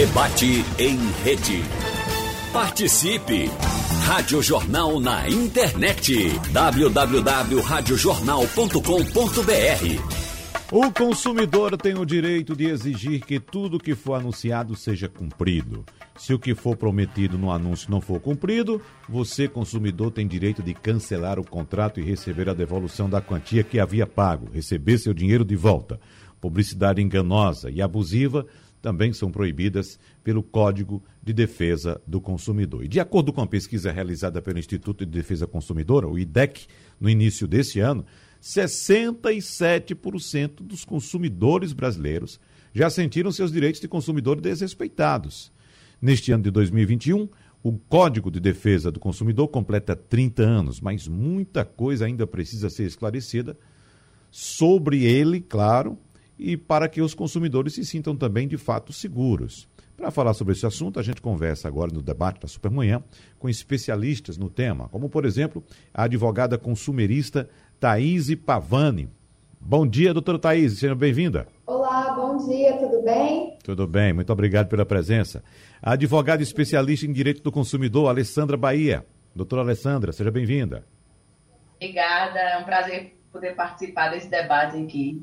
Debate em rede. Participe! Rádio Jornal na internet. www.radiojornal.com.br O consumidor tem o direito de exigir que tudo que for anunciado seja cumprido. Se o que for prometido no anúncio não for cumprido, você, consumidor, tem direito de cancelar o contrato e receber a devolução da quantia que havia pago, receber seu dinheiro de volta. Publicidade enganosa e abusiva também são proibidas pelo Código de Defesa do Consumidor. E de acordo com a pesquisa realizada pelo Instituto de Defesa Consumidora, o IDEC, no início deste ano, 67% dos consumidores brasileiros já sentiram seus direitos de consumidor desrespeitados. Neste ano de 2021, o Código de Defesa do Consumidor completa 30 anos, mas muita coisa ainda precisa ser esclarecida sobre ele, claro, e para que os consumidores se sintam também de fato seguros. Para falar sobre esse assunto, a gente conversa agora no debate da Supermanhã com especialistas no tema, como por exemplo a advogada consumerista Thaís Pavani. Bom dia, doutora Thaís, seja bem-vinda. Olá, bom dia, tudo bem? Tudo bem, muito obrigado pela presença. A advogada especialista em direito do consumidor, Alessandra Bahia. Doutora Alessandra, seja bem-vinda. Obrigada, é um prazer poder participar desse debate aqui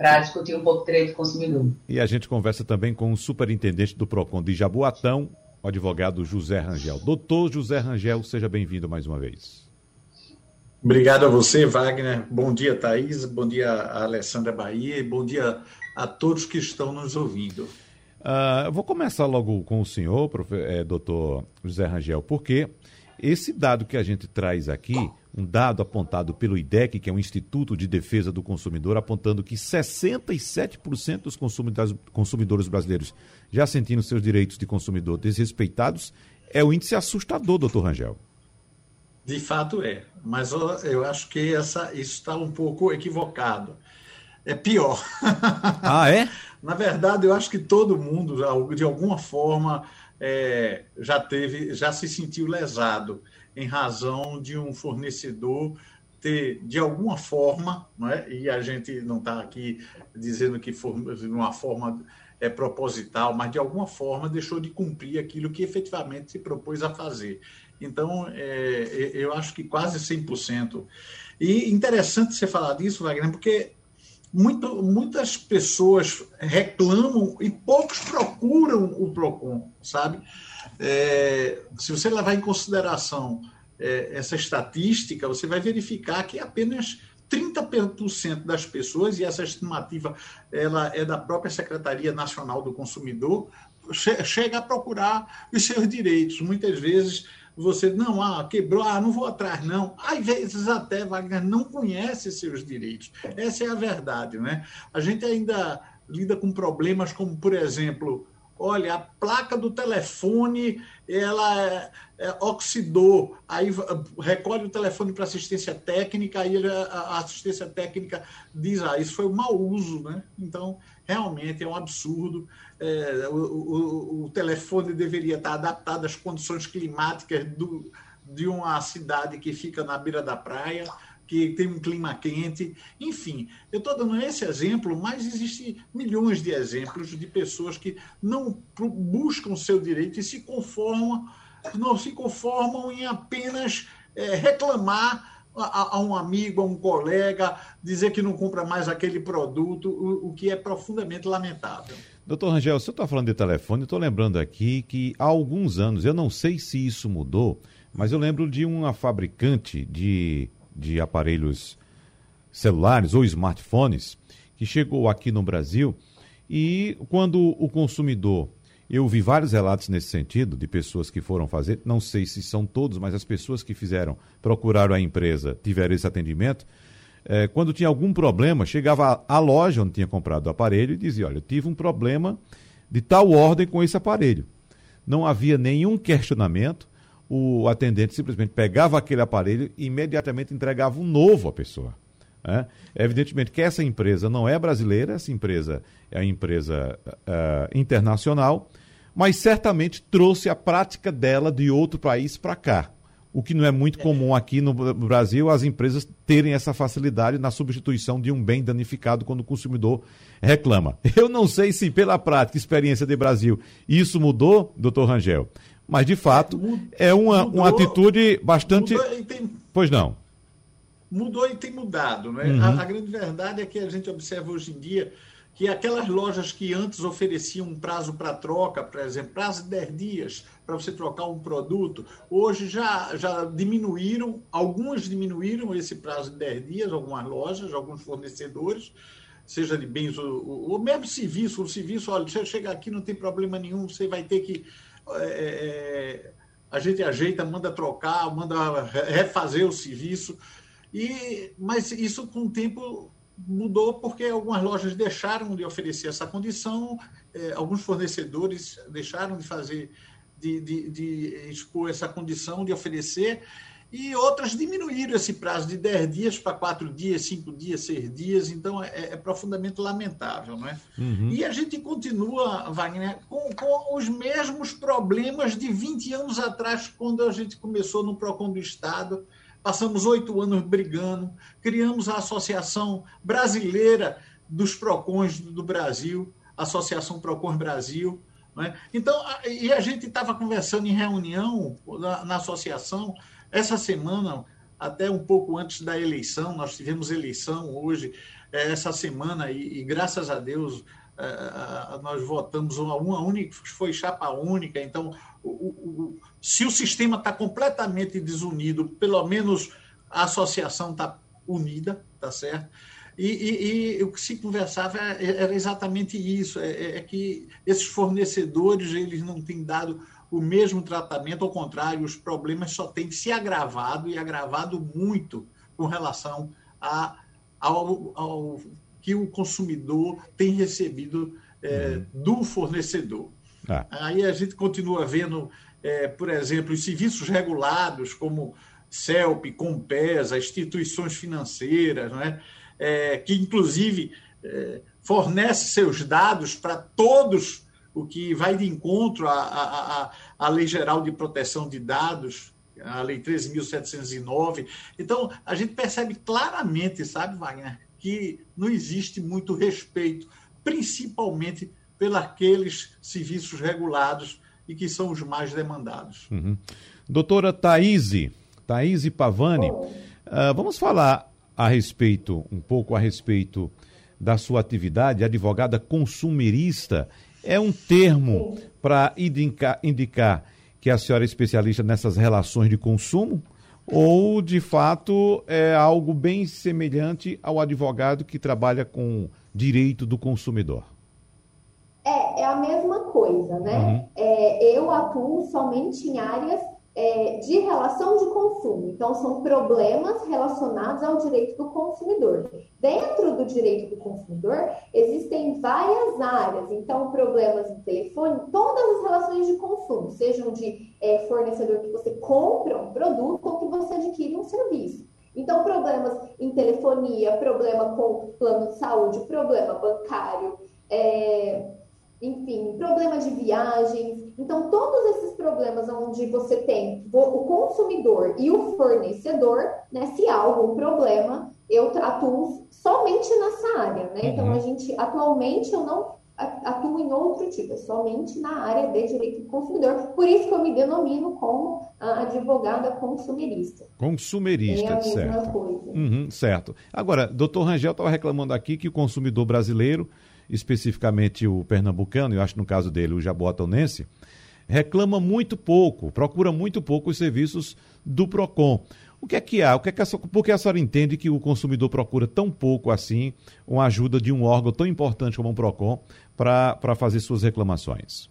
para discutir um pouco o direito do consumidor. E a gente conversa também com o superintendente do PROCON de Jaboatão, o advogado José Rangel. Doutor José Rangel, seja bem-vindo mais uma vez. Obrigado a você, Wagner. Bom dia, Thaís. Bom dia, Alessandra Bahia. E bom dia a todos que estão nos ouvindo. Uh, eu vou começar logo com o senhor, profe, é, doutor José Rangel, porque esse dado que a gente traz aqui um dado apontado pelo IDEC, que é um Instituto de Defesa do Consumidor, apontando que 67% dos consumidores brasileiros já sentindo seus direitos de consumidor desrespeitados, é um índice assustador, doutor Rangel. De fato é, mas eu acho que essa, isso está um pouco equivocado. É pior. Ah, é? Na verdade, eu acho que todo mundo, de alguma forma, é, já teve, já se sentiu lesado em razão de um fornecedor ter, de alguma forma, é? e a gente não está aqui dizendo que de uma forma é, proposital, mas de alguma forma deixou de cumprir aquilo que efetivamente se propôs a fazer. Então, é, eu acho que quase 100%. E interessante você falar disso, Wagner, porque muito, muitas pessoas reclamam e poucos procuram o PROCON, sabe? É, se você levar em consideração é, essa estatística, você vai verificar que apenas 30% das pessoas, e essa estimativa ela é da própria Secretaria Nacional do Consumidor, che chega a procurar os seus direitos. Muitas vezes você, não, ah, quebrou, ah, não vou atrás, não. Às vezes até Wagner não conhece seus direitos. Essa é a verdade, né? A gente ainda lida com problemas como, por exemplo, olha, a placa do telefone ela é, é, oxidou, aí recolhe o telefone para assistência técnica, aí a assistência técnica diz, ah, isso foi um mau uso, né? Então, realmente é um absurdo. É, o, o, o, telefone deveria estar adaptado às condições climáticas do, de uma cidade que fica na beira da praia que tem um clima quente. Enfim, eu estou dando esse exemplo, mas existem milhões de exemplos de pessoas que não buscam seu direito e se conformam, não se conformam em apenas é, reclamar a, a, um amigo, a um colega, dizer que não compra mais aquele produto, o, o que é profundamente lamentável. Doutor Rangel, o senhor está falando de telefone, estou lembrando aqui que há alguns anos, eu não sei se isso mudou, mas eu lembro de uma fabricante de de aparelhos celulares ou smartphones que chegou aqui no Brasil e quando o consumidor eu vi vários relatos nesse sentido de pessoas que foram fazer, não sei se são todos, mas as pessoas que fizeram, procuraram a empresa, tiveram esse atendimento. É, quando tinha algum problema, chegava à loja onde tinha comprado o aparelho e dizia: Olha, eu tive um problema de tal ordem com esse aparelho. Não havia nenhum questionamento, o atendente simplesmente pegava aquele aparelho e imediatamente entregava um novo à pessoa. Né? Evidentemente que essa empresa não é brasileira, essa empresa é empresa uh, internacional, mas certamente trouxe a prática dela de outro país para cá. o que não é muito comum aqui no Brasil, as empresas terem essa facilidade na substituição de um bem danificado quando o consumidor reclama. Eu não sei se pela prática, experiência de Brasil, isso mudou, doutor Rangel, mas de fato é uma, mudou, uma atitude bastante. Tem... Pois não. Mudou e tem mudado. Né? Uhum. A, a grande verdade é que a gente observa hoje em dia que aquelas lojas que antes ofereciam um prazo para troca, por exemplo, prazo de 10 dias para você trocar um produto, hoje já, já diminuíram, algumas diminuíram esse prazo de 10 dias, algumas lojas, alguns fornecedores, seja de bens ou, ou mesmo serviço, o serviço, olha, se eu chegar aqui não tem problema nenhum, você vai ter que. É, a gente ajeita, manda trocar, manda refazer o serviço. E, mas isso com o tempo mudou porque algumas lojas deixaram de oferecer essa condição, eh, alguns fornecedores deixaram de fazer, de, de, de, expor essa condição, de oferecer, e outras diminuíram esse prazo de 10 dias para 4 dias, 5 dias, 6 dias, então é, é profundamente lamentável. Não é? Uhum. E a gente continua, Wagner, com, com os mesmos problemas de 20 anos atrás, quando a gente começou no PROCON do Estado, Passamos oito anos brigando, criamos a Associação Brasileira dos Procons do Brasil, Associação Procons Brasil. Né? Então, e a gente estava conversando em reunião na, na associação essa semana, até um pouco antes da eleição, nós tivemos eleição hoje, é, essa semana, e, e graças a Deus nós votamos uma, uma única, foi chapa única, então o, o, se o sistema está completamente desunido, pelo menos a associação está unida, tá certo? E, e, e, o que se conversava era exatamente isso, é, é, é, que esses fornecedores eles não têm dado o mesmo tratamento, ao contrário, os problemas só têm se agravado e agravado muito com relação a, ao, ao que o consumidor tem recebido é, uhum. do fornecedor. Ah. Aí a gente continua vendo, é, por exemplo, os serviços regulados, como CELP, Compesa, instituições financeiras, né, é, que inclusive é, fornece seus dados para todos, o que vai de encontro à, à, à Lei Geral de Proteção de Dados, a Lei 13.709. Então, a gente percebe claramente, sabe, Wagner, que não existe muito respeito, principalmente pelos serviços regulados e que são os mais demandados. Uhum. Doutora Thaís, Thaís Pavani, uh, vamos falar a respeito, um pouco a respeito da sua atividade, advogada consumerista. É um termo para indicar, indicar que a senhora é especialista nessas relações de consumo? Ou de fato é algo bem semelhante ao advogado que trabalha com direito do consumidor? É, é a mesma coisa, né? Uhum. É, eu atuo somente em áreas é, de relação de consumo. Então, são problemas relacionados ao direito do consumidor. Dentro do direito do consumidor, existem várias áreas. Então, problemas de telefone, todas as relações de consumo, sejam de é, fornecedor que você compra um produto ou que você adquire um serviço. Então, problemas em telefonia, problema com plano de saúde, problema bancário, é, enfim, problema de viagens. Então, todos esses problemas onde você tem o consumidor e o fornecedor, né? Se há algum problema, eu atuo somente nessa área, né? Então, uhum. Então, a gente, atualmente, eu não atuo em outro tipo, é somente na área de direito do consumidor. Por isso que eu me denomino como a advogada consumerista. Consumerista, é certo. Uhum, certo. Agora, doutor Rangel estava reclamando aqui que o consumidor brasileiro especificamente o pernambucano, eu acho no caso dele o jaboatonense, reclama muito pouco, procura muito pouco os serviços do PROCON. O que é que há? O que é que a, por que a senhora entende que o consumidor procura tão pouco assim uma ajuda de um órgão tão importante como o PROCON para fazer suas reclamações?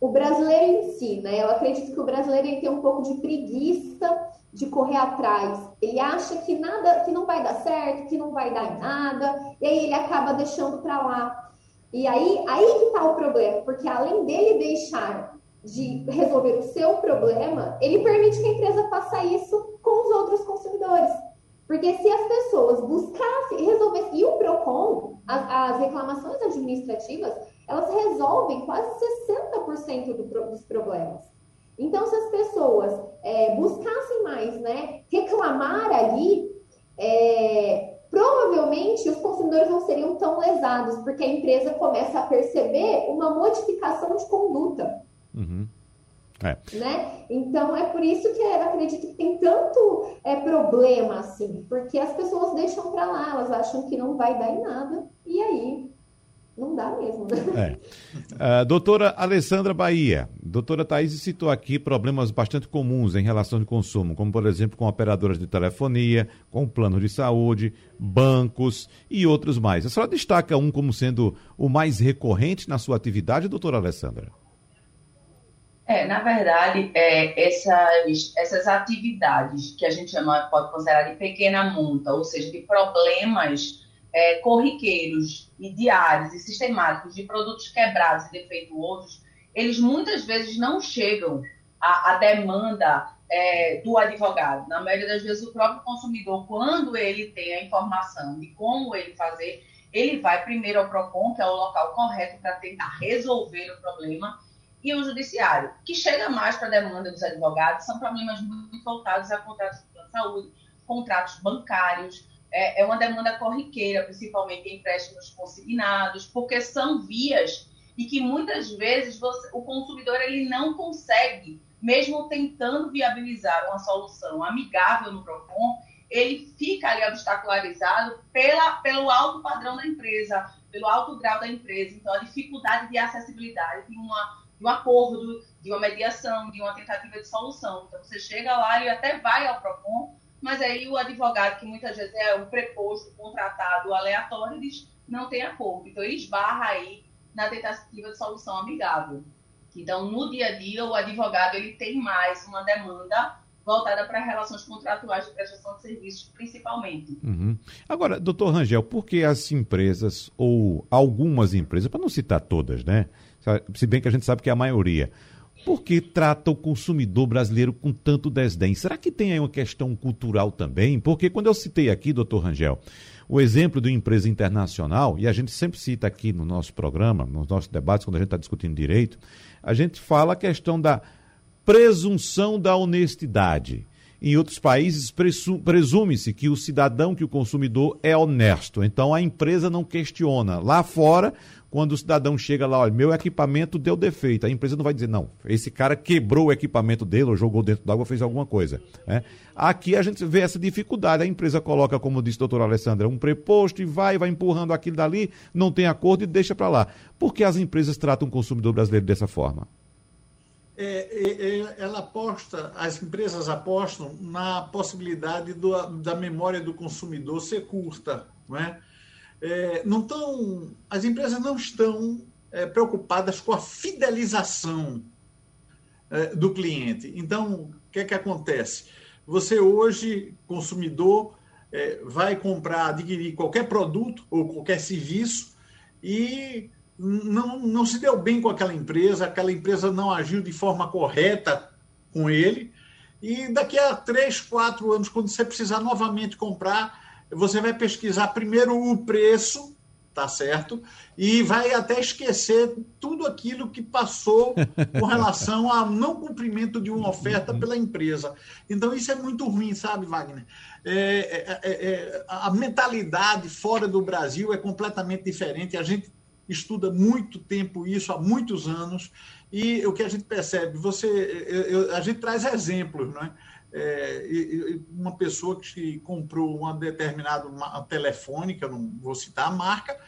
O brasileiro em si, né? Eu acredito que o brasileiro ele tem um pouco de preguiça de correr atrás. Ele acha que nada, que não vai dar certo, que não vai dar em nada, e aí ele acaba deixando para lá. E aí, aí que está o problema, porque além dele deixar de resolver o seu problema, ele permite que a empresa faça isso com os outros consumidores. Porque se as pessoas buscassem resolver, e o PROCON, as, as reclamações administrativas, elas resolvem quase 60% do, dos problemas. Então, se as pessoas é, buscassem mais, né, reclamar ali, é, provavelmente os consumidores não seriam tão lesados, porque a empresa começa a perceber uma modificação de conduta. Uhum. É. Né? Então é por isso que eu acredito que tem tanto é, problema assim, porque as pessoas deixam para lá, elas acham que não vai dar em nada, e aí não dá mesmo, né? É. Uh, doutora Alessandra Bahia, doutora Thaís citou aqui problemas bastante comuns em relação de consumo, como por exemplo com operadoras de telefonia, com planos de saúde, bancos e outros mais. A senhora destaca um como sendo o mais recorrente na sua atividade, doutora Alessandra? É, na verdade, é, essas, essas atividades que a gente chama, pode considerar de pequena monta, ou seja, de problemas é, corriqueiros e diários e sistemáticos de produtos quebrados e defeituosos, eles muitas vezes não chegam à, à demanda é, do advogado. Na maioria das vezes, o próprio consumidor, quando ele tem a informação de como ele fazer, ele vai primeiro ao PROCON, que é o local correto para tentar resolver o problema, e o judiciário, que chega mais para a demanda dos advogados, são problemas muito voltados a contratos de saúde, contratos bancários, é, é uma demanda corriqueira, principalmente em empréstimos consignados, porque são vias e que muitas vezes você, o consumidor ele não consegue, mesmo tentando viabilizar uma solução amigável no PROCON, ele fica ali obstacularizado pela, pelo alto padrão da empresa, pelo alto grau da empresa. Então, a dificuldade de acessibilidade de, uma, de um acordo, de uma mediação, de uma tentativa de solução. Então, você chega lá e até vai ao PROCON, mas aí o advogado, que muitas vezes é um preposto, contratado, aleatório, eles não tem acordo. Então, ele esbarra aí na tentativa de solução amigável. Então, no dia a dia, o advogado ele tem mais uma demanda voltada para relações contratuais de prestação de serviços, principalmente. Uhum. Agora, doutor Rangel, por que as empresas, ou algumas empresas, para não citar todas, né? Se bem que a gente sabe que é a maioria, por que trata o consumidor brasileiro com tanto desdém? Será que tem aí uma questão cultural também? Porque quando eu citei aqui, doutor Rangel, o exemplo de uma empresa internacional, e a gente sempre cita aqui no nosso programa, nos nossos debates, quando a gente está discutindo direito, a gente fala a questão da presunção da honestidade. Em outros países, presume-se que o cidadão, que o consumidor é honesto. Então a empresa não questiona. Lá fora, quando o cidadão chega lá, olha, meu equipamento deu defeito, a empresa não vai dizer, não, esse cara quebrou o equipamento dele, ou jogou dentro d'água, fez alguma coisa. Né? Aqui a gente vê essa dificuldade, a empresa coloca, como disse a doutora Alessandra, um preposto e vai, vai empurrando aquilo dali, não tem acordo e deixa para lá. Por que as empresas tratam o consumidor brasileiro dessa forma? É, é, é, ela aposta, as empresas apostam na possibilidade do, da memória do consumidor ser curta, não é? É, não tão, as empresas não estão é, preocupadas com a fidelização é, do cliente. Então, o que é que acontece? Você hoje, consumidor, é, vai comprar, adquirir qualquer produto ou qualquer serviço e não, não se deu bem com aquela empresa, aquela empresa não agiu de forma correta com ele, e daqui a três, quatro anos, quando você precisar novamente comprar, você vai pesquisar primeiro o preço, tá certo? E vai até esquecer tudo aquilo que passou com relação ao não cumprimento de uma oferta pela empresa. Então, isso é muito ruim, sabe, Wagner? É, é, é, é a mentalidade fora do Brasil é completamente diferente. A gente estuda muito tempo isso, há muitos anos, e o que a gente percebe, você, eu, eu, a gente traz exemplos, não é? É, uma pessoa que comprou uma determinada uma telefone, que eu não vou citar a marca,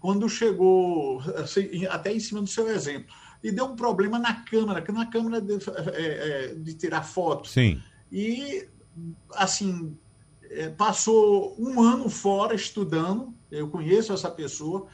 quando chegou, assim, até em cima do seu exemplo, e deu um problema na câmera, que na câmera de, é, é, de tirar foto. Sim. E, assim, é, passou um ano fora estudando, eu conheço essa pessoa,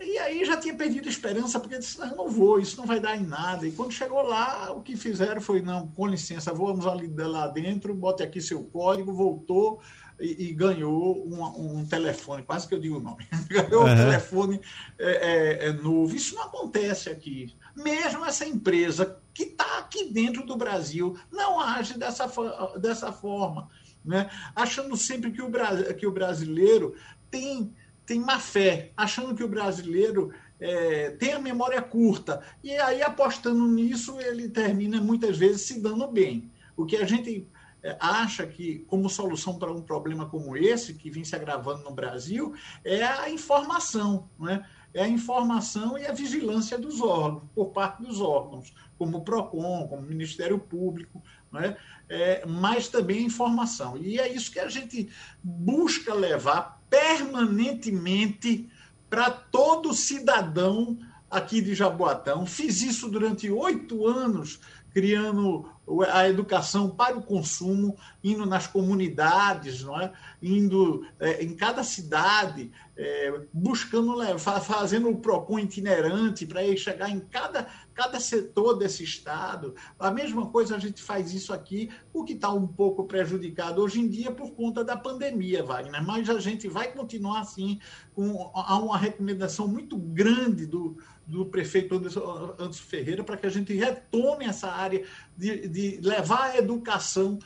e aí já tinha perdido esperança, porque disse, não vou, isso não vai dar em nada. E quando chegou lá, o que fizeram foi, não, com licença, vamos ali lá dentro, bote aqui seu código, voltou e, e ganhou um, um, telefone, quase que eu digo o nome, ganhou uhum. um telefone é, é, é, novo. Isso não acontece aqui. Mesmo essa empresa que está aqui dentro do Brasil não age dessa, dessa forma, né? achando sempre que o, que o brasileiro tem tem má fé, achando que o brasileiro é, tem a memória curta. E aí, apostando nisso, ele termina muitas vezes se dando bem. O que a gente é, acha que, como solução para um problema como esse, que vem se agravando no Brasil, é a informação, né? é a informação e a vigilância dos órgãos, por parte dos órgãos, como o PROCON, como o Ministério Público, né? é, mas também a informação. E é isso que a gente busca levar permanentemente para todo cidadão aqui de Jaboatão. Fiz isso durante oito anos, criando a educação para o consumo, indo nas comunidades, não é? indo é, em cada cidade, é, buscando, fazendo o PROCON itinerante para chegar em cada, cada setor desse Estado. A mesma coisa a gente faz isso aqui, o que está um pouco prejudicado hoje em dia por conta da pandemia, Wagner, mas a gente vai continuar assim, com há uma recomendação muito grande do, do prefeito Anderson, Anderson Ferreira para que a gente retome essa área de, de levar a educação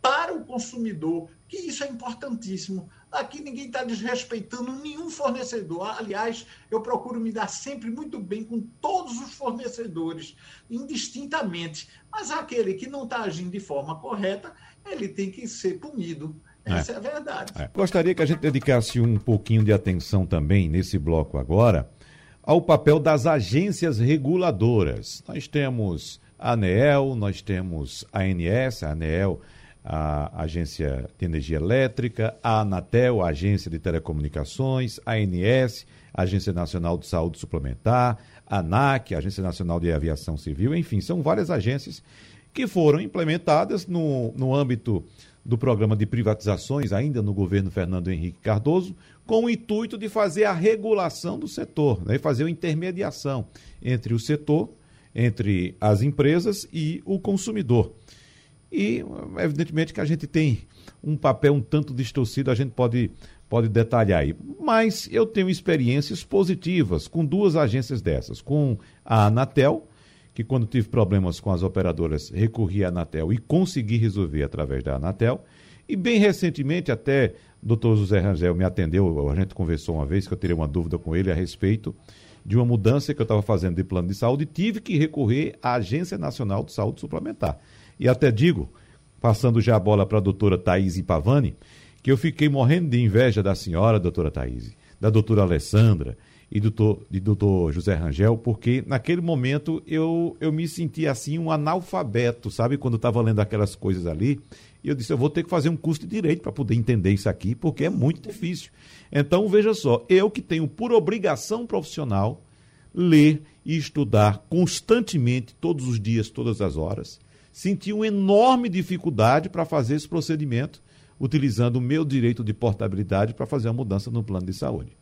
para o consumidor, que isso é importantíssimo. Aqui ninguém está desrespeitando nenhum fornecedor. Aliás, eu procuro me dar sempre muito bem com todos os fornecedores, indistintamente. Mas aquele que não está agindo de forma correta, ele tem que ser punido. Essa é, é a verdade. É. Gostaria que a gente dedicasse um pouquinho de atenção também nesse bloco agora ao papel das agências reguladoras. Nós temos a ANEEL, nós temos a ANS, a ANEEL, a Agência de Energia Elétrica, a Anatel, a Agência de Telecomunicações, a ANS, a Agência Nacional de Saúde Suplementar, a ANAC, a Agência Nacional de Aviação Civil, enfim, são várias agências que foram implementadas no, no âmbito do programa de privatizações, ainda no governo Fernando Henrique Cardoso, com o intuito de fazer a regulação do setor, né, fazer a intermediação entre o setor, entre as empresas e o consumidor. E, evidentemente, que a gente tem um papel um tanto distorcido, a gente pode, pode detalhar aí. Mas eu tenho experiências positivas com duas agências dessas, com a Anatel, que quando tive problemas com as operadoras, recorri à Anatel e consegui resolver através da Anatel. E bem recentemente, até o doutor José Rangel me atendeu, a gente conversou uma vez que eu teria uma dúvida com ele a respeito de uma mudança que eu estava fazendo de plano de saúde e tive que recorrer à Agência Nacional de Saúde Suplementar. E até digo, passando já a bola para a doutora Thaís Pavani, que eu fiquei morrendo de inveja da senhora, doutora Thaís, da doutora Alessandra e do doutor, de doutor José Rangel, porque naquele momento eu, eu me senti assim um analfabeto, sabe? Quando estava lendo aquelas coisas ali. E eu disse, eu vou ter que fazer um curso de direito para poder entender isso aqui, porque é muito difícil. Então, veja só, eu que tenho por obrigação profissional ler e estudar constantemente, todos os dias, todas as horas, senti uma enorme dificuldade para fazer esse procedimento, utilizando o meu direito de portabilidade para fazer a mudança no plano de saúde.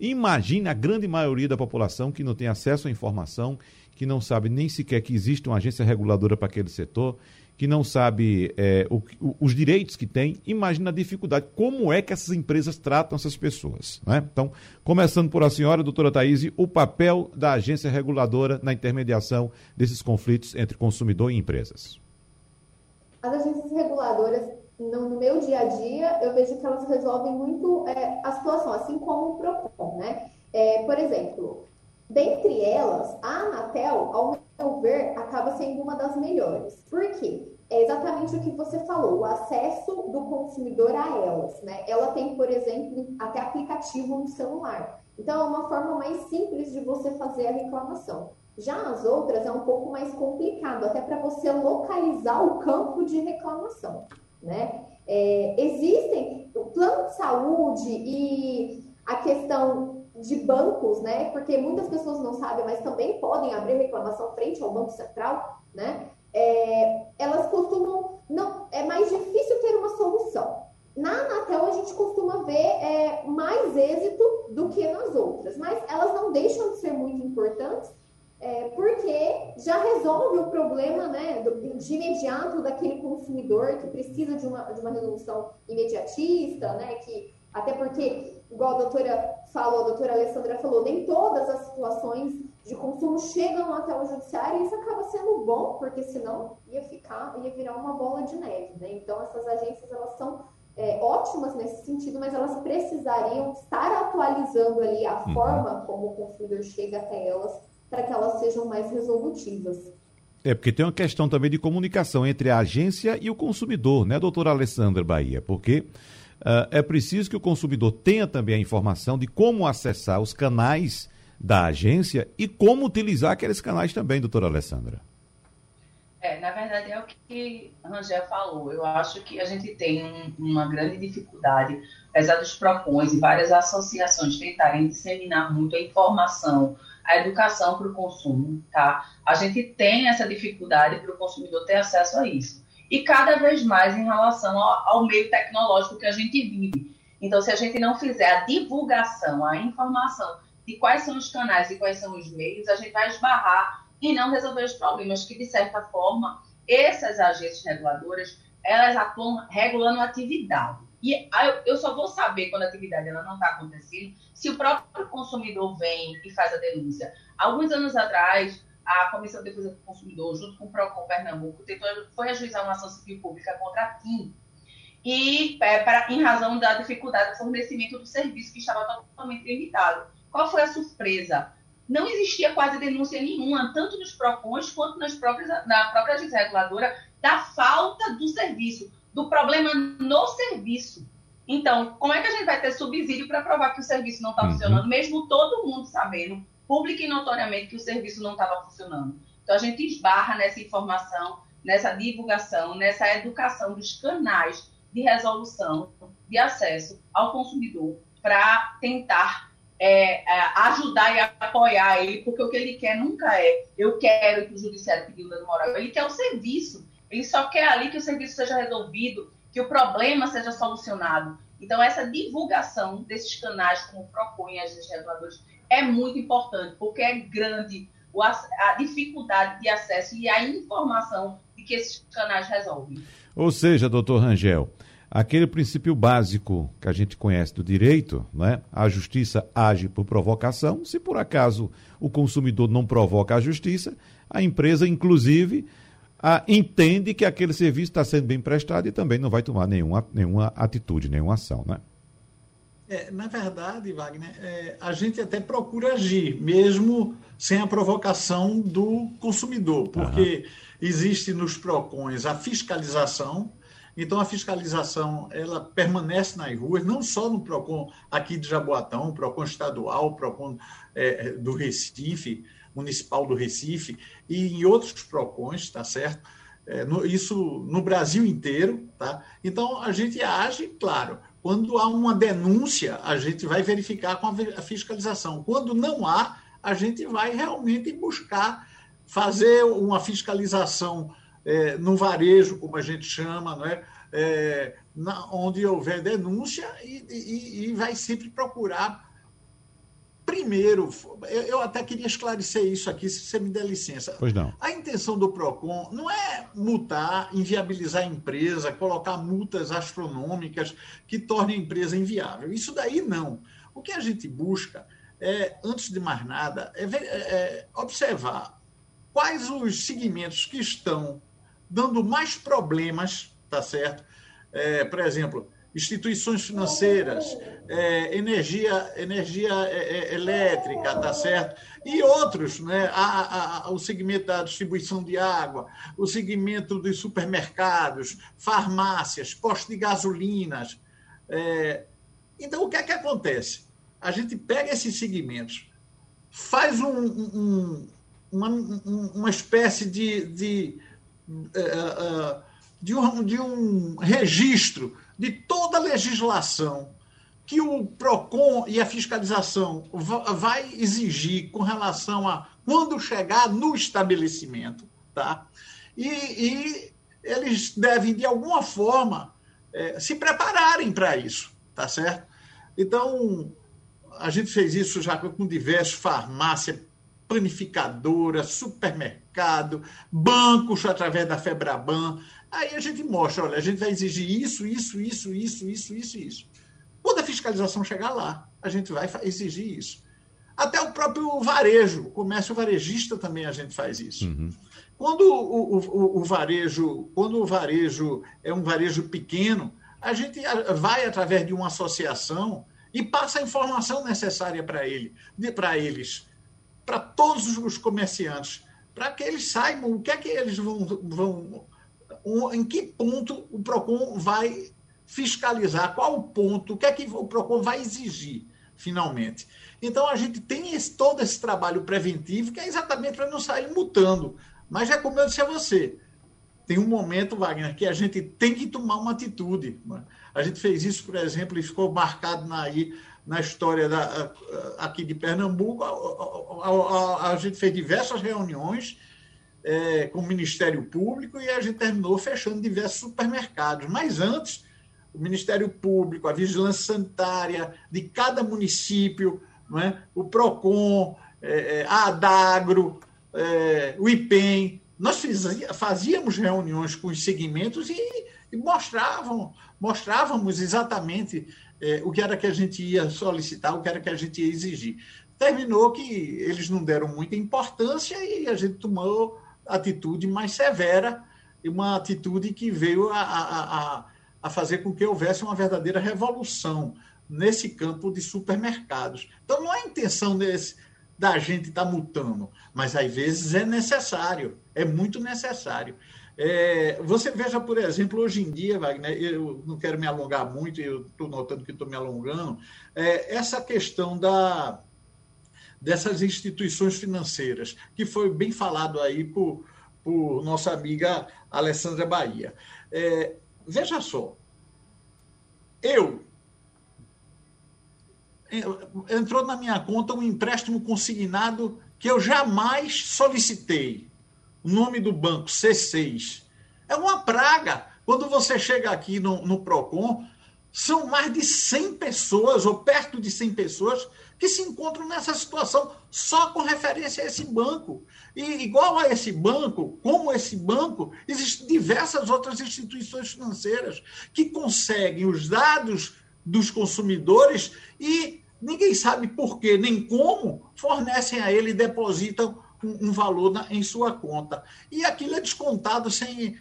Imagine a grande maioria da população que não tem acesso à informação, que não sabe nem sequer que existe uma agência reguladora para aquele setor, que não sabe é, o, os direitos que tem, imagina a dificuldade. Como é que essas empresas tratam essas pessoas? Né? Então, começando por a senhora, doutora Thaís, o papel da agência reguladora na intermediação desses conflitos entre consumidor e empresas. As agências reguladoras, no, meu dia a dia, eu vejo que elas resolvem muito é, a situação, assim como o PROCON. Né? É, por exemplo, dentre elas, a Anatel, ao meu ver, acaba sendo uma das melhores. Por quê? É exatamente o que você falou, o acesso do consumidor a elas. Né? Ela tem, por exemplo, até aplicativo no celular. Então, é uma forma mais simples de você fazer a reclamação. Já as outras é um pouco mais complicado, até para você localizar o campo de reclamação. Né? É, existem o plano de saúde e a questão de bancos, né? Porque muitas pessoas não sabem, mas também podem abrir reclamação frente ao Banco Central, né? É, elas costumam não é mais difícil ter uma solução. Na Anatel a gente costuma ver é, mais êxito do que nas outras, mas elas não deixam de ser muito importantes é, porque já resolve o problema né, de imediato daquele consumidor que precisa de uma, de uma resolução imediatista, né, que até porque, igual a doutora falou, a doutora Alessandra falou, nem todas as situações de consumo chegam até o judiciário e isso acaba sendo bom, porque senão ia ficar, ia virar uma bola de neve, né? Então essas agências elas são é, ótimas nesse sentido, mas elas precisariam estar atualizando ali a uhum. forma como o consumidor chega até elas para que elas sejam mais resolutivas. É, porque tem uma questão também de comunicação entre a agência e o consumidor, né, doutora Alessandra Bahia? Porque uh, é preciso que o consumidor tenha também a informação de como acessar os canais da agência e como utilizar aqueles canais também, doutora Alessandra. É, na verdade é o que Rangel falou. Eu acho que a gente tem um, uma grande dificuldade, apesar dos PROCONs e várias associações tentarem disseminar muito a informação, a educação para o consumo, tá? A gente tem essa dificuldade para o consumidor ter acesso a isso. E cada vez mais em relação ao, ao meio tecnológico que a gente vive. Então, se a gente não fizer a divulgação, a informação de quais são os canais e quais são os meios, a gente vai esbarrar e não resolver os problemas que, de certa forma, essas agências reguladoras, elas atuam regulando a atividade. E eu só vou saber quando a atividade ela não está acontecendo se o próprio consumidor vem e faz a denúncia. Alguns anos atrás, a Comissão de Defesa do Consumidor, junto com o PROCON Pernambuco, tentou, foi ajuizar uma ação civil pública contra a TIM, e é, para, em razão da dificuldade do fornecimento do serviço que estava totalmente limitado. Qual foi a surpresa? não existia quase denúncia nenhuma, tanto nos PROCONs quanto nas próprias, na própria agência reguladora, da falta do serviço, do problema no serviço. Então, como é que a gente vai ter subsídio para provar que o serviço não está uhum. funcionando, mesmo todo mundo sabendo, público e notoriamente, que o serviço não estava funcionando? Então, a gente esbarra nessa informação, nessa divulgação, nessa educação dos canais de resolução, de acesso ao consumidor, para tentar é, é, ajudar e apoiar ele, porque o que ele quer nunca é eu quero que o judiciário pediu dano moral, ele quer o serviço, ele só quer ali que o serviço seja resolvido, que o problema seja solucionado. Então, essa divulgação desses canais, como propõem as reguladores, é muito importante, porque é grande a dificuldade de acesso e a informação de que esses canais resolvem. Ou seja, doutor Rangel, aquele princípio básico que a gente conhece do direito, né? a justiça age por provocação. Se por acaso o consumidor não provoca a justiça, a empresa, inclusive, a, entende que aquele serviço está sendo bem prestado e também não vai tomar nenhuma, nenhuma atitude, nenhuma ação. Né? É, na verdade, Wagner, é, a gente até procura agir, mesmo sem a provocação do consumidor, porque uhum. existe nos PROCONs a fiscalização, então a fiscalização ela permanece nas ruas, não só no Procon aqui de Jaboatão, Procon estadual, Procon é, do Recife, municipal do Recife e em outros Procons, tá certo? É, no, isso no Brasil inteiro, tá? Então a gente age, claro. Quando há uma denúncia, a gente vai verificar com a fiscalização. Quando não há, a gente vai realmente buscar fazer uma fiscalização é, no varejo, como a gente chama, não é? é na, onde houver denúncia e, e, e, vai sempre procurar. Primeiro, eu, até queria esclarecer isso aqui, se você me der licença. Pois não. A intenção do PROCON não é multar, inviabilizar a empresa, colocar multas astronômicas que tornem a empresa inviável. Isso daí não. O que a gente busca é, antes de mais nada, é, ver, é, é observar quais os segmentos que estão dando mais problemas, tá certo? É, por exemplo, instituições financeiras, é, energia, energia é, é, elétrica, tá certo? E outros, né? A, a, o segmento da distribuição de água, o segmento dos supermercados, farmácias, postos de gasolinas. É. Então, o que é que acontece? A gente pega esses segmentos, faz um, um, uma, uma espécie de, de é, é, de um, de um registro de toda a legislação que o PROCON e a fiscalização vai exigir com relação a quando chegar no estabelecimento. Tá? E, e eles devem, de alguma forma, é, se prepararem para isso, tá certo? Então, a gente fez isso já com diversos farmácias panificadora, supermercado, bancos através da Febraban. Aí a gente mostra, olha, a gente vai exigir isso, isso, isso, isso, isso, isso, isso. Quando a fiscalização chegar lá, a gente vai exigir isso. Até o próprio varejo, o comércio varejista também a gente faz isso. Uhum. Quando o, o, o, varejo, quando o varejo é um varejo pequeno, a gente vai através de uma associação e passa a informação necessária para ele, para eles, para todos os comerciantes, para que eles saibam o que é que eles vão, vão em que ponto o Procon vai fiscalizar, qual o ponto, o que é que o Procon vai exigir finalmente. Então a gente tem esse, todo esse trabalho preventivo que é exatamente para não sair mutando. Mas é como eu disse a você, tem um momento, Wagner, que a gente tem que tomar uma atitude. A gente fez isso, por exemplo, e ficou marcado na, aí, na história da, aqui de Pernambuco. A, a, a, a gente fez diversas reuniões é, com o Ministério Público e a gente terminou fechando diversos supermercados. Mas antes, o Ministério Público, a Vigilância Sanitária de cada município, é? o PROCON, é, é a Adagro, é, o IPEM, nós fazíamos reuniões com os segmentos e, e mostravam, mostrávamos exatamente é, o que era que a gente ia solicitar, o que era que a gente ia exigir. Terminou que eles não deram muita importância e a gente tomou atitude mais severa e uma atitude que veio a, a, a, fazer com que houvesse uma verdadeira revolução nesse campo de supermercados. Então, não é a intenção desse, da gente estar tá multando, mas às vezes é necessário, é muito necessário. É, você veja, por exemplo, hoje em dia, Wagner, eu não quero me alongar muito, eu estou notando que estou me alongando, é, essa questão da, dessas instituições financeiras, que foi bem falado aí por, por nossa amiga Alessandra Bahia. É, veja só, eu entrou na minha conta um empréstimo consignado que eu jamais solicitei. O nome do banco, C6. É uma praga. Quando você chega aqui no, no PROCON, são mais de 100 pessoas, ou perto de 100 pessoas, que se encontram nessa situação só com referência a esse banco. E igual a esse banco, como esse banco, existem diversas outras instituições financeiras que conseguem os dados dos consumidores e ninguém sabe por que nem como fornecem a ele e depositam um, um valor na, em sua conta. E aquilo é descontado sem,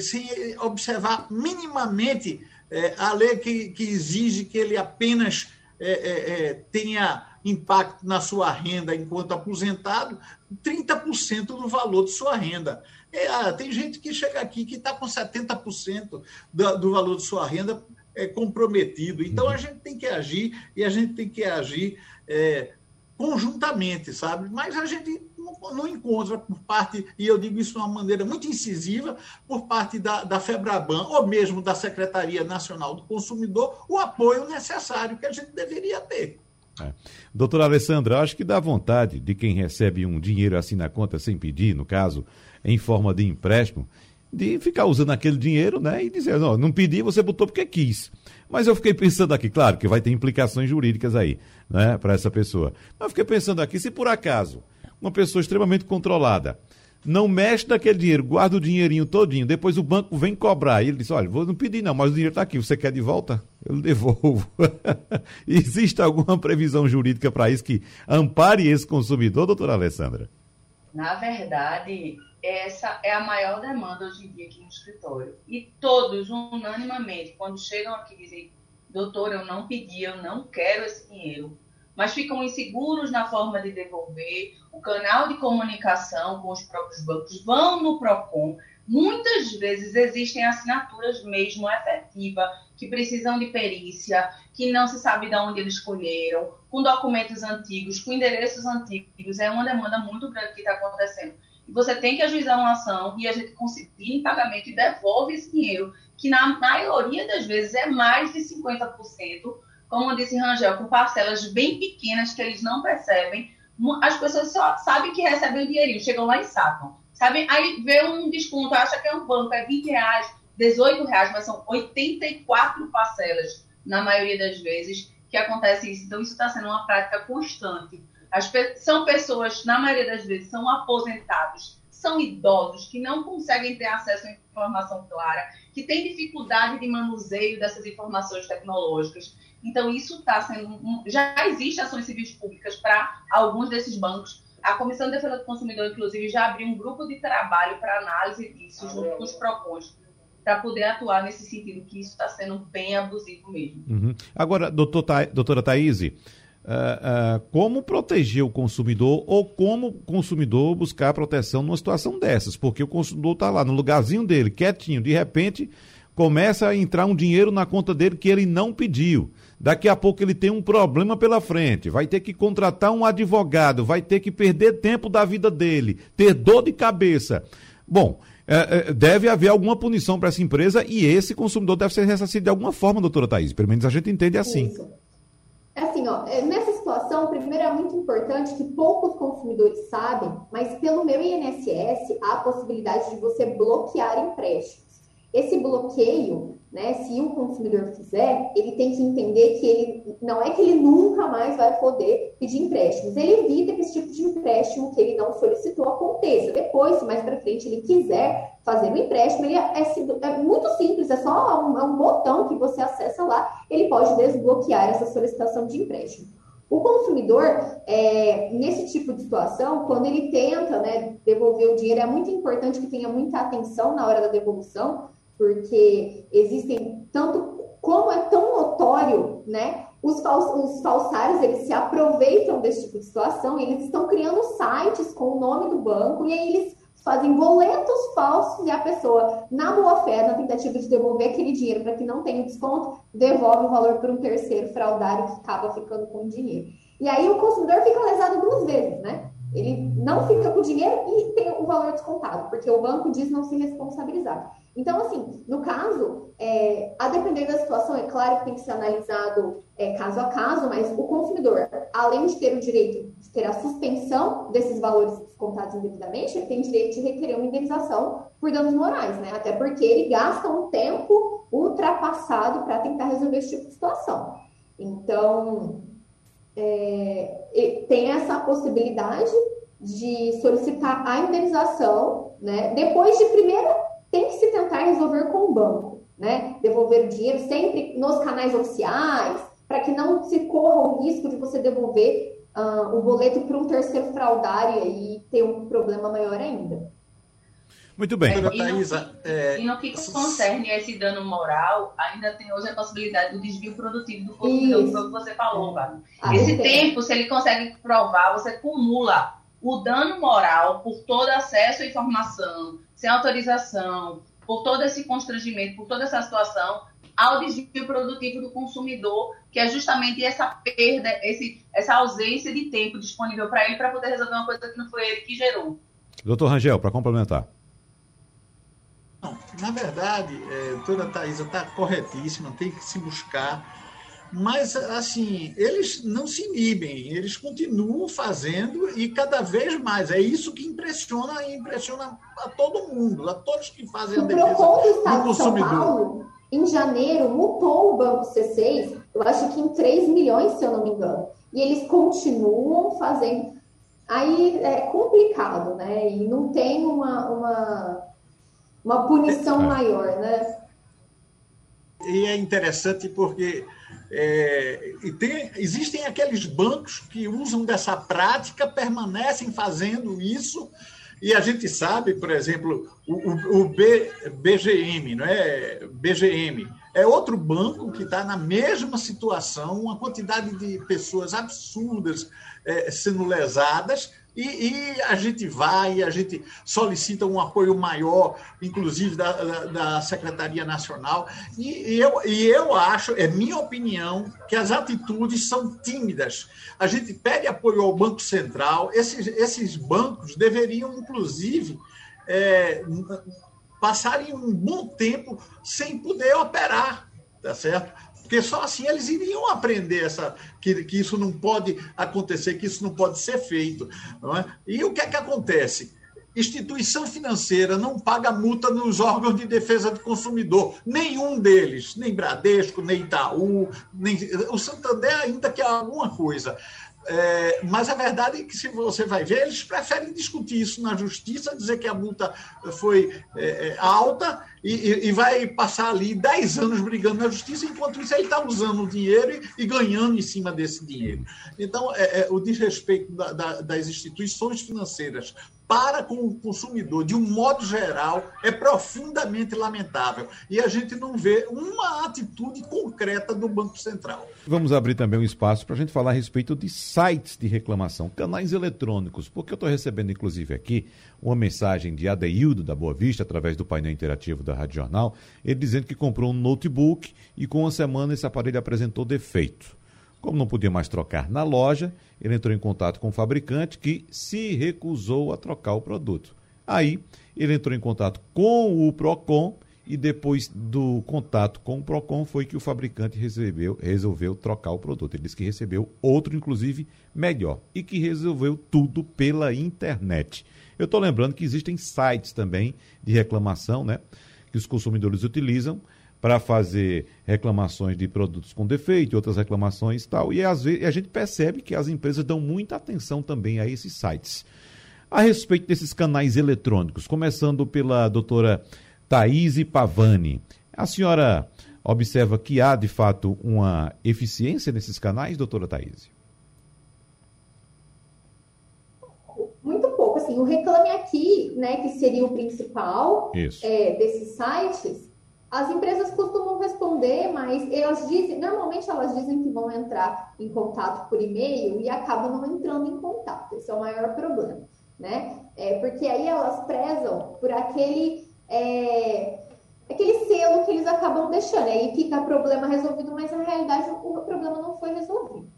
sem observar minimamente é, a lei que, que, exige que ele apenas é, é, é tenha impacto na sua renda enquanto aposentado, 30% do valor de sua renda. É, ah, tem gente que chega aqui que está com 70% do, do valor de sua renda é, comprometido. Então, a uhum. gente tem que agir e a gente tem que agir é, conjuntamente, sabe? Mas a gente não, encontra por parte, e eu digo isso de uma maneira muito incisiva, por parte da, da FEBRABAN ou mesmo da Secretaria Nacional do Consumidor, o apoio necessário que a gente deveria ter. É. Doutora Alessandra, acho que dá vontade de quem recebe um dinheiro assim na conta sem pedir, no caso, em forma de empréstimo, de ficar usando aquele dinheiro, né? E dizer, não, não pedi, você botou porque quis. Mas eu fiquei pensando aqui, claro que vai ter implicações jurídicas aí, né, para essa pessoa. Mas eu fiquei pensando aqui, se por acaso uma pessoa extremamente controlada não mexe naquele dinheiro, guarda o dinheirinho todinho, depois o banco vem cobrar. E ele diz: Olha, vou não pedir não, mas o dinheiro está aqui, você quer de volta? Eu devolvo. Existe alguma previsão jurídica para isso que ampare esse consumidor, doutora Alessandra? Na verdade, essa é a maior demanda hoje em dia aqui no escritório. E todos, unanimamente, quando chegam aqui dizem, doutor, eu não pedi, eu não quero esse dinheiro, mas ficam inseguros na forma de devolver, o canal de comunicação com os próprios bancos vão no PROCON. Muitas vezes existem assinaturas mesmo efetivas que precisam de perícia, que não se sabe de onde eles escolheram, com documentos antigos, com endereços antigos. É uma demanda muito grande que está acontecendo você tem que ajuizar uma ação e a gente conseguir em pagamento e devolve esse dinheiro, que na maioria das vezes é mais de 50%, como disse Rangel, com parcelas bem pequenas que eles não percebem. As pessoas só sabem que recebem o dinheirinho, chegam lá e sacam. Sabe? Aí vê um desconto, acha que é um banco, é 20 reais, 18 reais, mas são 84 parcelas, na maioria das vezes, que acontece isso. Então, isso está sendo uma prática constante. As são pessoas, na maioria das vezes, são aposentados, são idosos que não conseguem ter acesso à informação clara, que têm dificuldade de manuseio dessas informações tecnológicas. Então, isso está sendo. Um, já existe ações civis públicas para alguns desses bancos. A Comissão de Defesa do Consumidor, inclusive, já abriu um grupo de trabalho para análise disso, junto com os PROCONs. para poder atuar nesse sentido, que isso está sendo bem abusivo mesmo. Uhum. Agora, doutor Tha... doutora Thaís, uh, como proteger o consumidor ou como o consumidor buscar proteção numa situação dessas? Porque o consumidor está lá no lugarzinho dele, quietinho, de repente começa a entrar um dinheiro na conta dele que ele não pediu. Daqui a pouco ele tem um problema pela frente, vai ter que contratar um advogado, vai ter que perder tempo da vida dele, ter dor de cabeça. Bom, é, é, deve haver alguma punição para essa empresa e esse consumidor deve ser ressarcido de alguma forma, doutora Thaís. Pelo menos a gente entende assim. Isso. É assim, ó, é, nessa situação, primeiro é muito importante que poucos consumidores sabem, mas pelo meu INSS há a possibilidade de você bloquear empréstimos. Esse bloqueio, né, se o consumidor fizer, ele tem que entender que ele não é que ele nunca mais vai poder pedir empréstimos. Ele evita que esse tipo de empréstimo que ele não solicitou aconteça. Depois, se mais para frente ele quiser fazer um empréstimo, ele é, é, é muito simples, é só um, é um botão que você acessa lá, ele pode desbloquear essa solicitação de empréstimo. O consumidor, é, nesse tipo de situação, quando ele tenta né, devolver o dinheiro, é muito importante que tenha muita atenção na hora da devolução, porque existem tanto como é tão notório, né? Os, os falsários eles se aproveitam desse tipo de situação, eles estão criando sites com o nome do banco e aí eles fazem boletos falsos e a pessoa, na boa fé, na tentativa de devolver aquele dinheiro para que não tenha desconto, devolve o valor para um terceiro fraudário que acaba ficando com o dinheiro. E aí o consumidor fica lesado duas vezes, né? Ele não fica com o dinheiro e tem o valor descontado, porque o banco diz não se responsabilizar. Então, assim, no caso, é, a depender da situação, é claro que tem que ser analisado é, caso a caso, mas o consumidor, além de ter o direito de ter a suspensão desses valores descontados indevidamente, ele tem direito de requerer uma indenização por danos morais, né? Até porque ele gasta um tempo ultrapassado para tentar resolver esse tipo de situação. Então, é, tem essa possibilidade de solicitar a indenização, né? Depois de primeira tem que se tentar resolver com o banco, né? Devolver o dinheiro sempre nos canais oficiais, para que não se corra o risco de você devolver uh, o boleto para um terceiro fraudário e ter um problema maior ainda. Muito bem. É, e, no que, é... e, no que, concerne esse dano moral, ainda tem hoje a possibilidade do desvio produtivo do consumidor, que foi o que você falou. Ah, esse tempo, se ele consegue provar, você acumula o dano moral por todo acesso à informação, sem autorização, por todo esse constrangimento, por toda essa situação, ao desvio produtivo do consumidor, que é justamente essa perda, esse, essa ausência de tempo disponível para ele para poder resolver uma coisa que não foi ele que gerou. Doutor Rangel, para complementar. Não, na verdade, é, toda a Thaisa está corretíssima, tem que se buscar mas, assim, eles não se inibem, eles continuam fazendo e cada vez mais. É isso que impressiona e impressiona a todo mundo, a todos que fazem a defesa do, do consumidor. São Paulo, em janeiro, multou o Banco C6, eu acho que em 3 milhões, se eu não me engano. E eles continuam fazendo. Aí é complicado, né? E não tem uma, uma, uma punição é. maior, né? E é interessante porque é, e tem, existem aqueles bancos que usam dessa prática, permanecem fazendo isso, e a gente sabe, por exemplo, o, o, B, BGM, não é? BGM é outro banco que está na mesma situação, uma quantidade de pessoas absurdas é, sendo lesadas, e, e, a gente vai, a gente solicita um apoio maior, inclusive da, da, da Secretaria Nacional, e, e, eu, e eu acho, é minha opinião, que as atitudes são tímidas. A gente pede apoio ao Banco Central, esses, esses bancos deveriam, inclusive, é, passarem um bom tempo sem poder operar, tá certo? Porque só assim eles iriam aprender essa, que, que isso não pode acontecer, que isso não pode ser feito. É? E o que é que acontece? Instituição financeira não paga multa nos órgãos de defesa do consumidor, nenhum deles, nem Bradesco, nem Itaú, nem o Santander ainda quer alguma coisa. É, mas a verdade é que, se você vai ver, eles preferem discutir isso na justiça, dizer que a multa foi é, é alta e, e, vai passar ali 10 anos brigando na justiça, enquanto isso ele está usando o dinheiro e, e, ganhando em cima desse dinheiro. Então, é, é o desrespeito da, da, das instituições financeiras para com o consumidor, de um modo geral, é profundamente lamentável. E a gente não vê uma atitude concreta do Banco Central. Vamos abrir também um espaço para a gente falar a respeito de sites de reclamação, canais eletrônicos, porque eu estou recebendo, inclusive, aqui uma mensagem de Adeildo da Boa Vista, através do painel interativo da Rádio Jornal, ele dizendo que comprou um notebook e com uma semana esse aparelho apresentou defeito. Como não podia mais trocar na loja, ele entrou em contato com o fabricante que se recusou a trocar o produto. Aí, ele entrou em contato com o Procon e depois do contato com o Procon foi que o fabricante recebeu, resolveu trocar o produto. Ele disse que recebeu outro, inclusive, melhor e que resolveu tudo pela internet. Eu estou lembrando que existem sites também de reclamação, né? Que os consumidores utilizam para fazer reclamações de produtos com defeito, outras reclamações e tal. E às vezes a gente percebe que as empresas dão muita atenção também a esses sites. A respeito desses canais eletrônicos, começando pela doutora Thaís Pavani, a senhora observa que há de fato uma eficiência nesses canais, doutora Thaís? Muito pouco, assim, o Reclame Aqui, né, que seria o principal é, desses sites, as empresas costumam responder, mas elas dizem, normalmente elas dizem que vão entrar em contato por e-mail e acabam não entrando em contato. Esse é o maior problema, né? É, porque aí elas prezam por aquele é, aquele selo que eles acabam deixando. Aí fica problema resolvido, mas na realidade o problema não foi resolvido.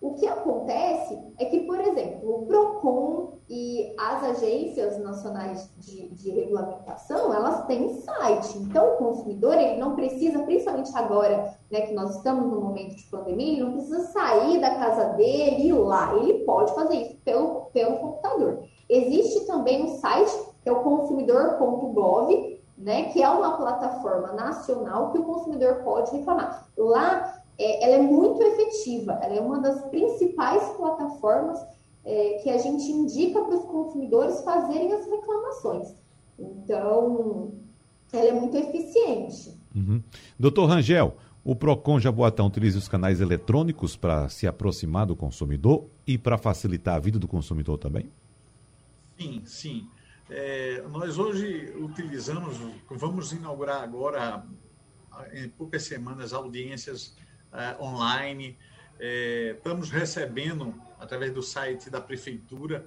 O que acontece é que, por exemplo, o PROCON e as agências nacionais de, de, regulamentação, elas têm site. Então, o consumidor, ele não precisa, principalmente agora, né, que nós estamos no momento de pandemia, ele não precisa sair da casa dele e ir lá. Ele pode fazer isso pelo, pelo computador. Existe também um site, que é o consumidor.gov, né, que é uma plataforma nacional que o consumidor pode reclamar. Lá é, ela é muito efetiva, ela é uma das principais plataformas é, que a gente indica para os consumidores fazerem as reclamações. Então, ela é muito eficiente. Uhum. Doutor Rangel, o PROCON Jaboatão utiliza os canais eletrônicos para se aproximar do consumidor e para facilitar a vida do consumidor também? Sim, sim. É, nós hoje utilizamos, vamos inaugurar agora, em poucas semanas, audiências uh, online. É, estamos recebendo, através do site da Prefeitura,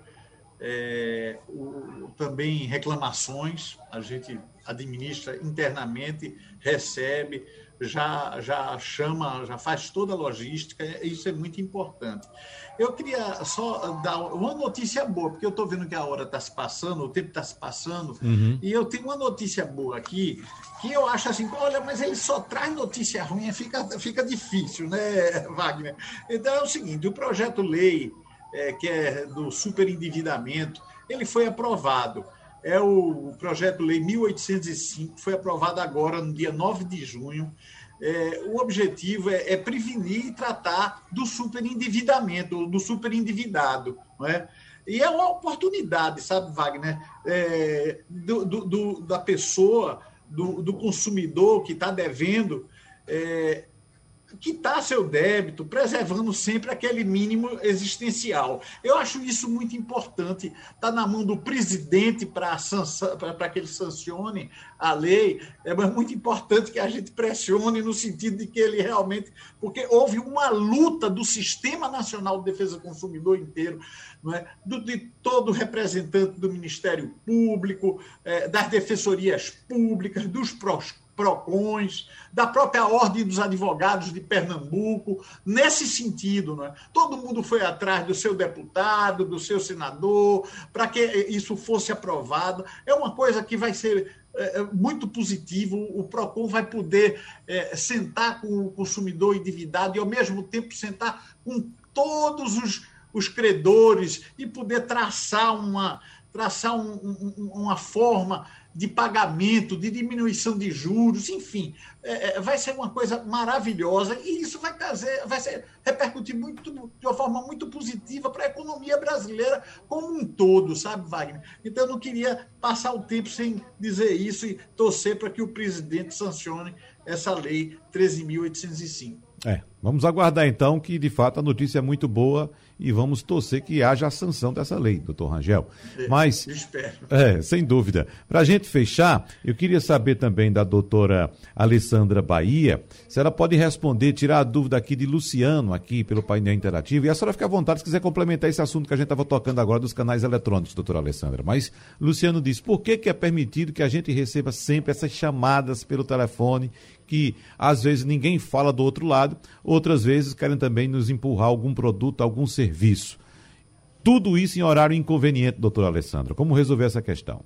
é, o, também reclamações, a gente administra internamente, recebe, já, já chama, já faz toda a logística, isso é muito importante. Eu queria só dar uma notícia boa, porque eu estou vendo que a hora está se passando, o tempo está se passando, uhum. e eu tenho uma notícia boa aqui, que eu acho assim, olha, mas ele só traz notícia ruim, fica, fica difícil, né, Wagner? Então é o seguinte, o projeto-lei, é, que é do superendividamento, ele foi aprovado. É o projeto-lei 1805, foi aprovado agora, no dia 9 de junho, é, o objetivo é, é, prevenir e tratar do superendividamento, do superendividado. Não é? E é uma oportunidade, sabe, Wagner, é, do, do, do, da pessoa, do, do consumidor que está devendo, é, quitar seu débito, preservando sempre aquele mínimo existencial. Eu acho isso muito importante. Está na mão do presidente para que ele sancione a lei. É muito importante que a gente pressione no sentido de que ele realmente. Porque houve uma luta do Sistema Nacional de Defesa do Consumidor inteiro, não é? do, de todo representante do Ministério Público, é, das defensorias públicas, dos PROS PROCONs, da própria Ordem dos Advogados de Pernambuco, nesse sentido. Né? Todo mundo foi atrás do seu deputado, do seu senador, para que isso fosse aprovado. É uma coisa que vai ser é, é, muito positivo. O PROCON vai poder é, sentar com o consumidor endividado e, ao mesmo tempo, sentar com todos os, os credores e poder traçar uma, traçar um, um, uma forma de pagamento, de diminuição de juros, enfim, é, é, vai ser uma coisa maravilhosa e isso vai trazer, vai ser, repercutir muito, de uma forma muito positiva para a economia brasileira como um todo, sabe, Wagner? Então, eu não queria passar o tempo sem dizer isso e torcer para que o presidente sancione essa lei 13.805. É, Vamos aguardar então que de fato a notícia é muito boa e vamos torcer que haja a sanção dessa lei, doutor Rangel. É, Mas, espero. É, sem dúvida. Para a gente fechar, eu queria saber também da doutora Alessandra Bahia, se ela pode responder, tirar a dúvida aqui de Luciano, aqui pelo painel interativo, e a senhora fica à vontade se quiser complementar esse assunto que a gente estava tocando agora dos canais eletrônicos, doutora Alessandra. Mas Luciano diz, por que, que é permitido que a gente receba sempre essas chamadas pelo telefone que às vezes ninguém fala do outro lado, outras vezes querem também nos empurrar algum produto, algum serviço. Tudo isso em horário inconveniente, doutora Alessandra. Como resolver essa questão?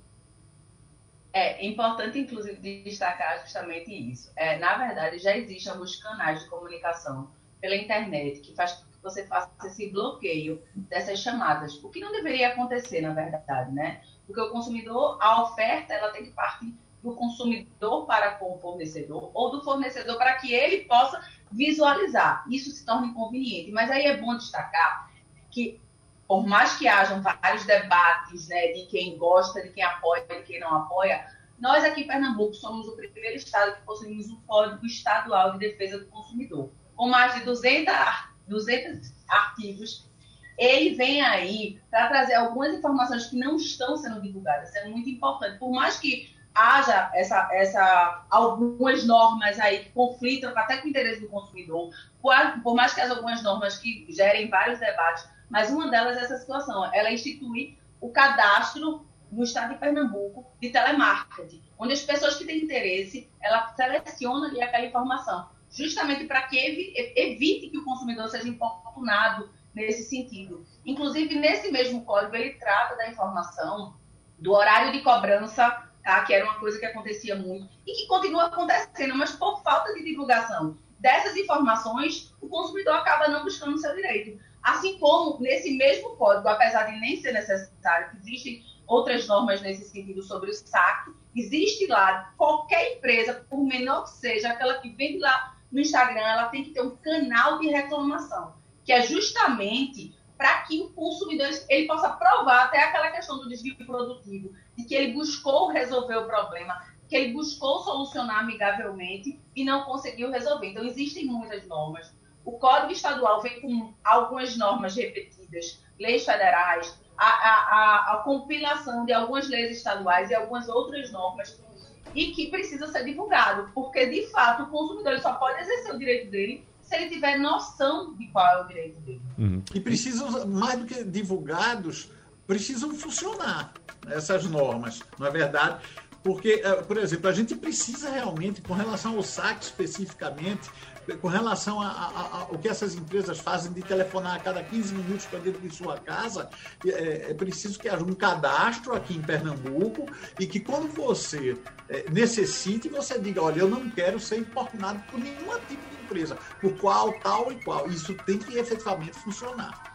É importante, inclusive, destacar justamente isso. É, na verdade, já existem alguns canais de comunicação pela internet que faz que você faça esse bloqueio dessas chamadas, o que não deveria acontecer, na verdade, né? Porque o consumidor, a oferta, ela tem que partir do consumidor para com o fornecedor ou do fornecedor para que ele possa visualizar. Isso se torna inconveniente. Mas aí é bom destacar que, por mais que hajam vários debates né, de quem gosta, de quem apoia, de quem não apoia, nós aqui em Pernambuco somos o primeiro estado que possuímos um Código Estadual de Defesa do Consumidor, com mais de 200, 200 artigos. Ele vem aí para trazer algumas informações que não estão sendo divulgadas. Isso é muito importante. Por mais que haja essa, essa, algumas normas aí que conflitam até com o interesse do consumidor, por, por mais que as algumas normas que gerem vários debates, mas uma delas é essa situação, ela institui o cadastro no estado de Pernambuco de telemarketing, onde as pessoas que têm interesse, ela seleciona ali aquela informação, justamente para que evite que o consumidor seja importunado nesse sentido. Inclusive, nesse mesmo código, ele trata da informação do horário de cobrança tá? que era uma coisa que acontecia muito e que continua acontecendo, mas por falta de divulgação dessas informações, o consumidor acaba não buscando seu direito. Assim como nesse mesmo código, apesar de nem ser necessário, existem outras normas nesse sentido sobre o saque, existe lá qualquer empresa, por menor que seja, aquela que vende lá no Instagram, ela tem que ter um canal de reclamação, que é justamente para que o consumidor ele possa provar até aquela questão do desvio produtivo, de que ele buscou resolver o problema, que ele buscou solucionar amigavelmente e não conseguiu resolver. Então, existem muitas normas. O Código Estadual vem com algumas normas repetidas, leis federais, a, a, a, a compilação de algumas leis estaduais e algumas outras normas e que precisa ser divulgado, porque de fato o consumidor só pode exercer o direito dele se ele tiver noção de qual é o direito dele. Uhum. E precisam, mais do que divulgados, precisam funcionar essas normas, não é verdade? Porque, eh, por exemplo, a gente precisa realmente, com relação ao saque especificamente, com relação ao que essas empresas fazem de telefonar a cada 15 minutos para dentro de sua casa, é, é, preciso que haja um cadastro aqui em Pernambuco e que quando você é, necessite, você diga, olha, eu não quero ser importunado por nenhum tipo de empresa, por qual, tal e qual. Isso tem que efetivamente funcionar.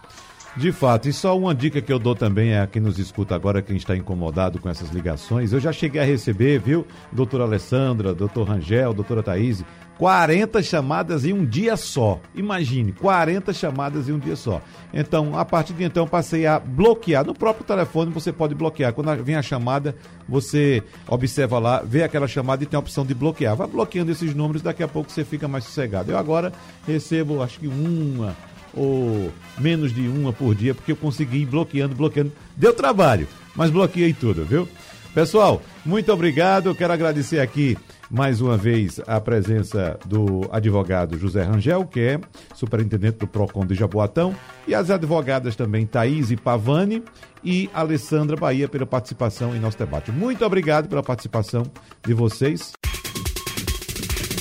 De fato, e só uma dica que eu dou também é a quem nos escuta agora, quem está incomodado com essas ligações. Eu já cheguei a receber, viu, doutora Alessandra, doutor Rangel, doutora Thaís, 40 chamadas em um dia só. Imagine, 40 chamadas em um dia só. Então, a partir de então, passei a bloquear. No próprio telefone você pode bloquear. Quando vem a chamada, você observa lá, vê aquela chamada e tem a opção de bloquear. Vai bloqueando esses números, daqui a pouco você fica mais sossegado. Eu agora recebo, acho que uma ou menos de uma por dia, porque eu consegui ir bloqueando, bloqueando. Deu trabalho, mas bloqueei tudo, viu? Pessoal, muito obrigado. Eu quero agradecer aqui mais uma vez a presença do advogado José Rangel, que é superintendente do PROCON de Jaboatão, e as advogadas também Thaís e Pavani e Alessandra Bahia pela participação em nosso debate. Muito obrigado pela participação de vocês.